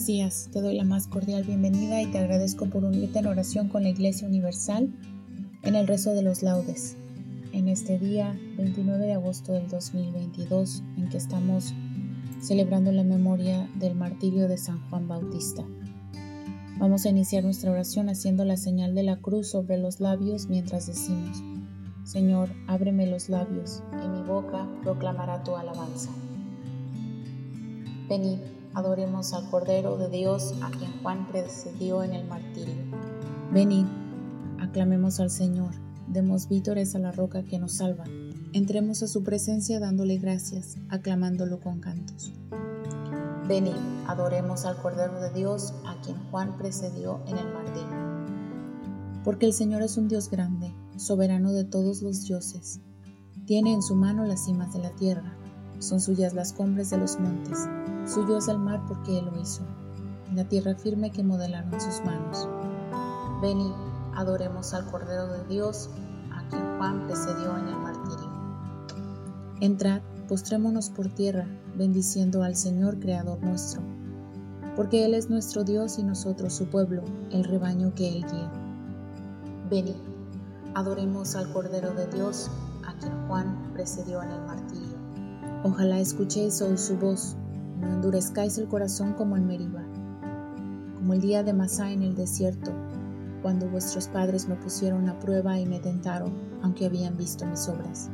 Buenos días, te doy la más cordial bienvenida y te agradezco por unirte en oración con la Iglesia Universal en el rezo de los laudes. En este día, 29 de agosto del 2022, en que estamos celebrando la memoria del martirio de San Juan Bautista. Vamos a iniciar nuestra oración haciendo la señal de la cruz sobre los labios mientras decimos, Señor, ábreme los labios, y mi boca proclamará tu alabanza. Venid adoremos al Cordero de Dios a quien Juan precedió en el martirio. Venid, aclamemos al Señor, demos vítores a la roca que nos salva. Entremos a su presencia dándole gracias, aclamándolo con cantos. Venid, adoremos al Cordero de Dios a quien Juan precedió en el martirio. Porque el Señor es un Dios grande, soberano de todos los dioses. Tiene en su mano las cimas de la tierra, son suyas las cumbres de los montes Suyo es el mar porque Él lo hizo, la tierra firme que modelaron sus manos. Venid, adoremos al Cordero de Dios, a quien Juan precedió en el martirio. Entrad, postrémonos por tierra, bendiciendo al Señor Creador nuestro, porque Él es nuestro Dios y nosotros su pueblo, el rebaño que Él guía. Venid, adoremos al Cordero de Dios, a quien Juan precedió en el martirio. Ojalá escuchéis hoy su voz no endurezcáis el corazón como en Meriba, como el día de Masá en el desierto, cuando vuestros padres me pusieron a prueba y me tentaron, aunque habían visto mis obras.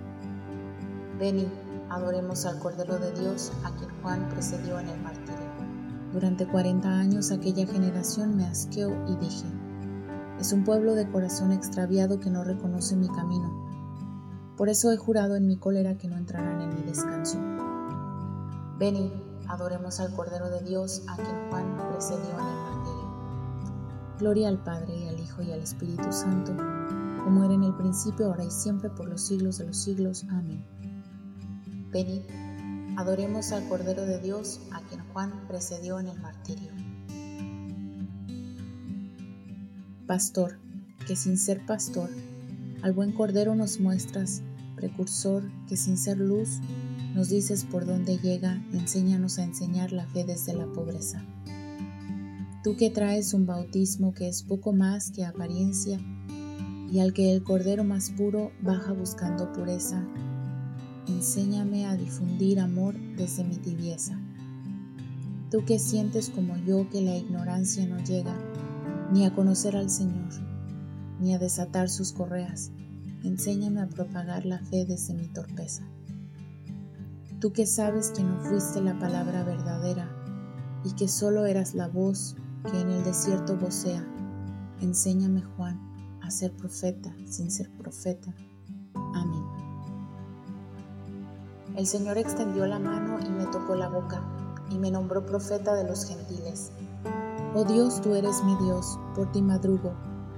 Venid, adoremos al Cordero de Dios, a quien Juan precedió en el martirio. Durante cuarenta años aquella generación me asqueó y dije, es un pueblo de corazón extraviado que no reconoce mi camino. Por eso he jurado en mi cólera que no entrarán en mi descanso. Venid, Adoremos al Cordero de Dios, a quien Juan precedió en el martirio. Gloria al Padre, y al Hijo, y al Espíritu Santo, como era en el principio, ahora y siempre, por los siglos de los siglos. Amén. Venid, adoremos al Cordero de Dios, a quien Juan precedió en el martirio. Pastor, que sin ser pastor, al buen Cordero nos muestras, precursor, que sin ser luz, nos dices por dónde llega, enséñanos a enseñar la fe desde la pobreza. Tú que traes un bautismo que es poco más que apariencia y al que el Cordero más puro baja buscando pureza, enséñame a difundir amor desde mi tibieza. Tú que sientes como yo que la ignorancia no llega ni a conocer al Señor, ni a desatar sus correas, enséñame a propagar la fe desde mi torpeza. Tú que sabes que no fuiste la palabra verdadera y que solo eras la voz que en el desierto vocea, enséñame Juan a ser profeta sin ser profeta. Amén. El Señor extendió la mano y me tocó la boca y me nombró profeta de los gentiles. Oh Dios, tú eres mi Dios, por ti madrugo,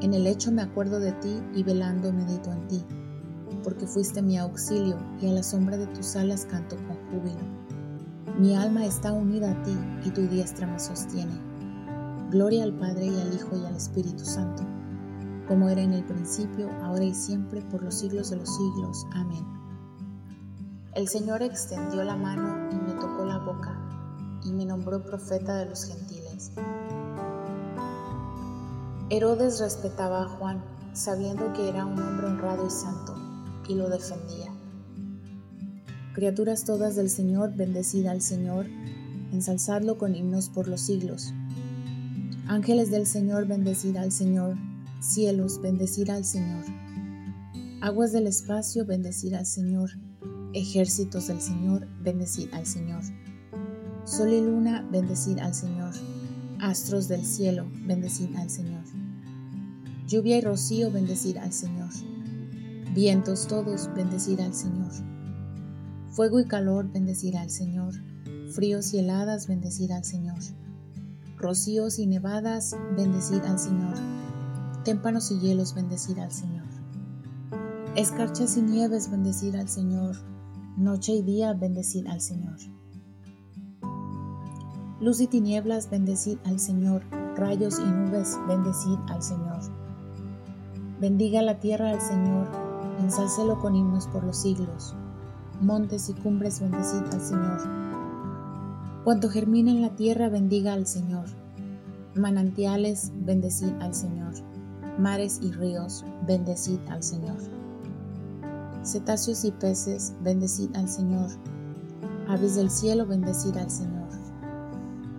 En el hecho me acuerdo de ti y velando medito en ti, porque fuiste mi auxilio y a la sombra de tus alas canto con júbilo. Mi alma está unida a ti y tu diestra me sostiene. Gloria al Padre y al Hijo y al Espíritu Santo, como era en el principio, ahora y siempre, por los siglos de los siglos. Amén. El Señor extendió la mano y me tocó la boca, y me nombró profeta de los gentiles. Herodes respetaba a Juan, sabiendo que era un hombre honrado y santo, y lo defendía. Criaturas todas del Señor, bendecid al Señor, ensalzadlo con himnos por los siglos. Ángeles del Señor, bendecid al Señor, cielos, bendecid al Señor. Aguas del espacio, bendecid al Señor, ejércitos del Señor, bendecid al Señor. Sol y luna, bendecid al Señor. Astros del cielo, bendecid al Señor. Lluvia y rocío, bendecid al Señor. Vientos todos, bendecid al Señor. Fuego y calor, bendecid al Señor. Fríos y heladas, bendecid al Señor. Rocíos y nevadas, bendecid al Señor. Témpanos y hielos, bendecid al Señor. Escarchas y nieves, bendecid al Señor. Noche y día, bendecid al Señor. Luz y tinieblas, bendecid al Señor. Rayos y nubes, bendecid al Señor. Bendiga la tierra al Señor, ensálcelo con himnos por los siglos. Montes y cumbres, bendecid al Señor. Cuanto germina en la tierra, bendiga al Señor. Manantiales, bendecid al Señor. Mares y ríos, bendecid al Señor. Cetáceos y peces, bendecid al Señor. Aves del cielo, bendecid al Señor.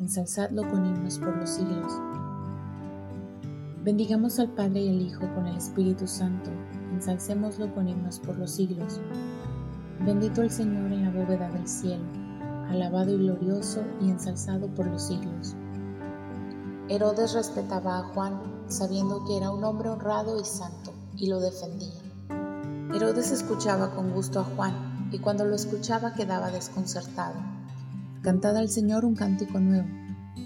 ensalzadlo con himnos por los siglos. Bendigamos al Padre y al Hijo con el Espíritu Santo, ensalcémoslo con himnos por los siglos. Bendito el Señor en la bóveda del cielo, alabado y glorioso y ensalzado por los siglos. Herodes respetaba a Juan, sabiendo que era un hombre honrado y santo, y lo defendía. Herodes escuchaba con gusto a Juan, y cuando lo escuchaba quedaba desconcertado Cantad al Señor un cántico nuevo,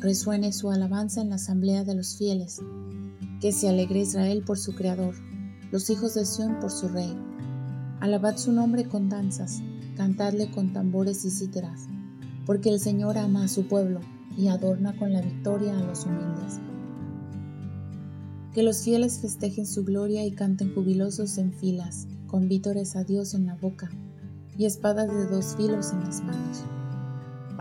resuene su alabanza en la asamblea de los fieles. Que se alegre Israel por su Creador, los hijos de Sión por su Rey. Alabad su nombre con danzas, cantadle con tambores y cítaras, porque el Señor ama a su pueblo y adorna con la victoria a los humildes. Que los fieles festejen su gloria y canten jubilosos en filas, con vítores a Dios en la boca y espadas de dos filos en las manos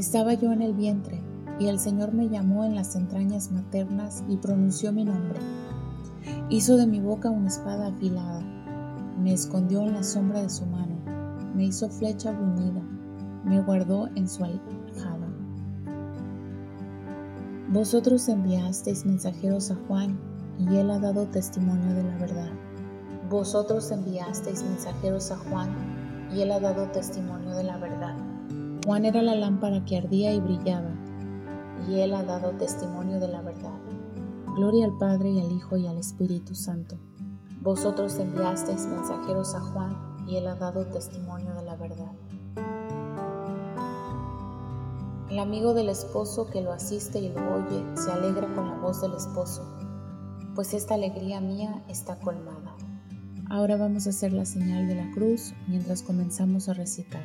estaba yo en el vientre, y el Señor me llamó en las entrañas maternas y pronunció mi nombre. Hizo de mi boca una espada afilada, me escondió en la sombra de su mano, me hizo flecha bruñida, me guardó en su aljaba. Vosotros enviasteis mensajeros a Juan, y él ha dado testimonio de la verdad. Vosotros enviasteis mensajeros a Juan, y él ha dado testimonio de la verdad. Juan era la lámpara que ardía y brillaba, y él ha dado testimonio de la verdad. Gloria al Padre y al Hijo y al Espíritu Santo. Vosotros enviasteis mensajeros a Juan, y él ha dado testimonio de la verdad. El amigo del esposo que lo asiste y lo oye se alegra con la voz del esposo, pues esta alegría mía está colmada. Ahora vamos a hacer la señal de la cruz mientras comenzamos a recitar.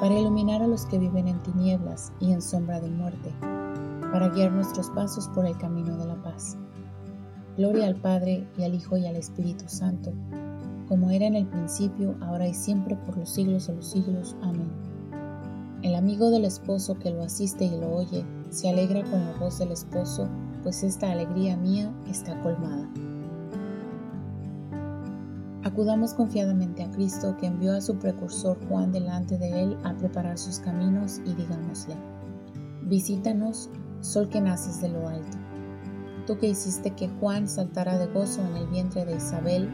para iluminar a los que viven en tinieblas y en sombra de muerte, para guiar nuestros pasos por el camino de la paz. Gloria al Padre y al Hijo y al Espíritu Santo, como era en el principio, ahora y siempre, por los siglos de los siglos. Amén. El amigo del esposo que lo asiste y lo oye, se alegra con la voz del esposo, pues esta alegría mía está colmada. Acudamos confiadamente a Cristo que envió a su precursor Juan delante de él a preparar sus caminos y digámosle, visítanos, sol que naces de lo alto. Tú que hiciste que Juan saltara de gozo en el vientre de Isabel,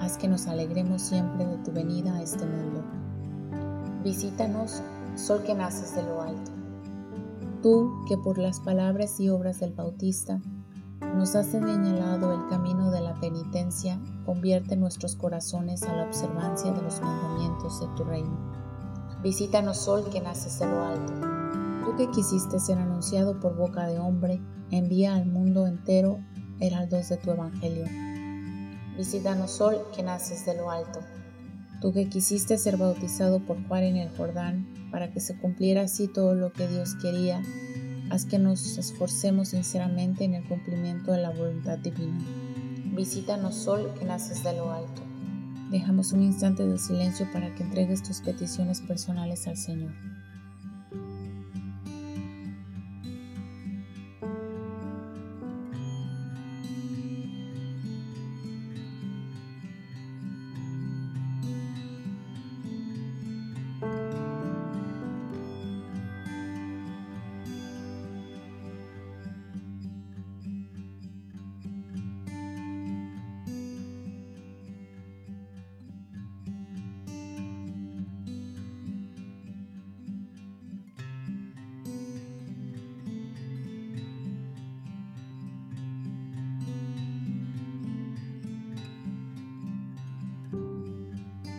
haz que nos alegremos siempre de tu venida a este mundo. Visítanos, sol que naces de lo alto. Tú que por las palabras y obras del Bautista nos has señalado el camino de la penitencia, convierte nuestros corazones a la observancia de los mandamientos de tu reino. Visítanos, sol que naces de lo alto. Tú que quisiste ser anunciado por boca de hombre, envía al mundo entero heraldos de tu evangelio. Visítanos, sol que naces de lo alto. Tú que quisiste ser bautizado por Juan en el Jordán, para que se cumpliera así todo lo que Dios quería, Haz que nos esforcemos sinceramente en el cumplimiento de la voluntad divina. Visítanos, sol que naces de lo alto. Dejamos un instante de silencio para que entregues tus peticiones personales al Señor.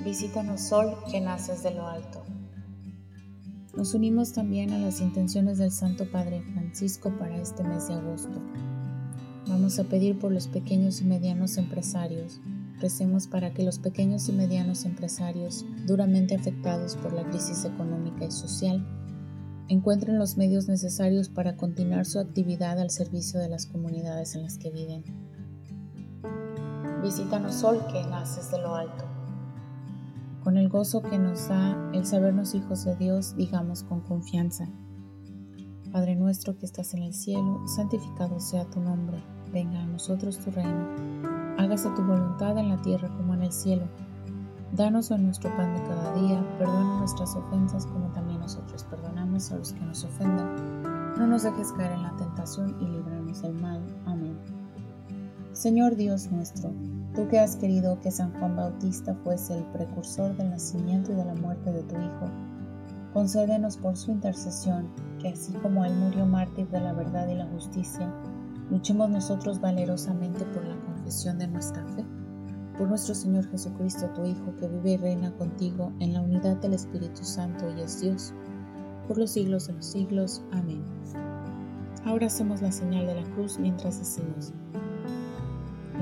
Visítanos, Sol, que naces de lo alto. Nos unimos también a las intenciones del Santo Padre Francisco para este mes de agosto. Vamos a pedir por los pequeños y medianos empresarios. Recemos para que los pequeños y medianos empresarios, duramente afectados por la crisis económica y social, encuentren los medios necesarios para continuar su actividad al servicio de las comunidades en las que viven. Visítanos, Sol, que naces de lo alto. Con el gozo que nos da el sabernos hijos de Dios, digamos con confianza. Padre nuestro que estás en el cielo, santificado sea tu nombre, venga a nosotros tu reino, hágase tu voluntad en la tierra como en el cielo. Danos hoy nuestro pan de cada día, perdona nuestras ofensas como también nosotros perdonamos a los que nos ofendan. No nos dejes caer en la tentación y líbranos del mal. Amén. Señor Dios nuestro, Tú que has querido que San Juan Bautista fuese el precursor del nacimiento y de la muerte de tu Hijo, concédenos por su intercesión que así como Él murió mártir de la verdad y la justicia, luchemos nosotros valerosamente por la confesión de nuestra fe. Por nuestro Señor Jesucristo, tu Hijo, que vive y reina contigo en la unidad del Espíritu Santo y es Dios, por los siglos de los siglos. Amén. Ahora hacemos la señal de la cruz mientras decimos,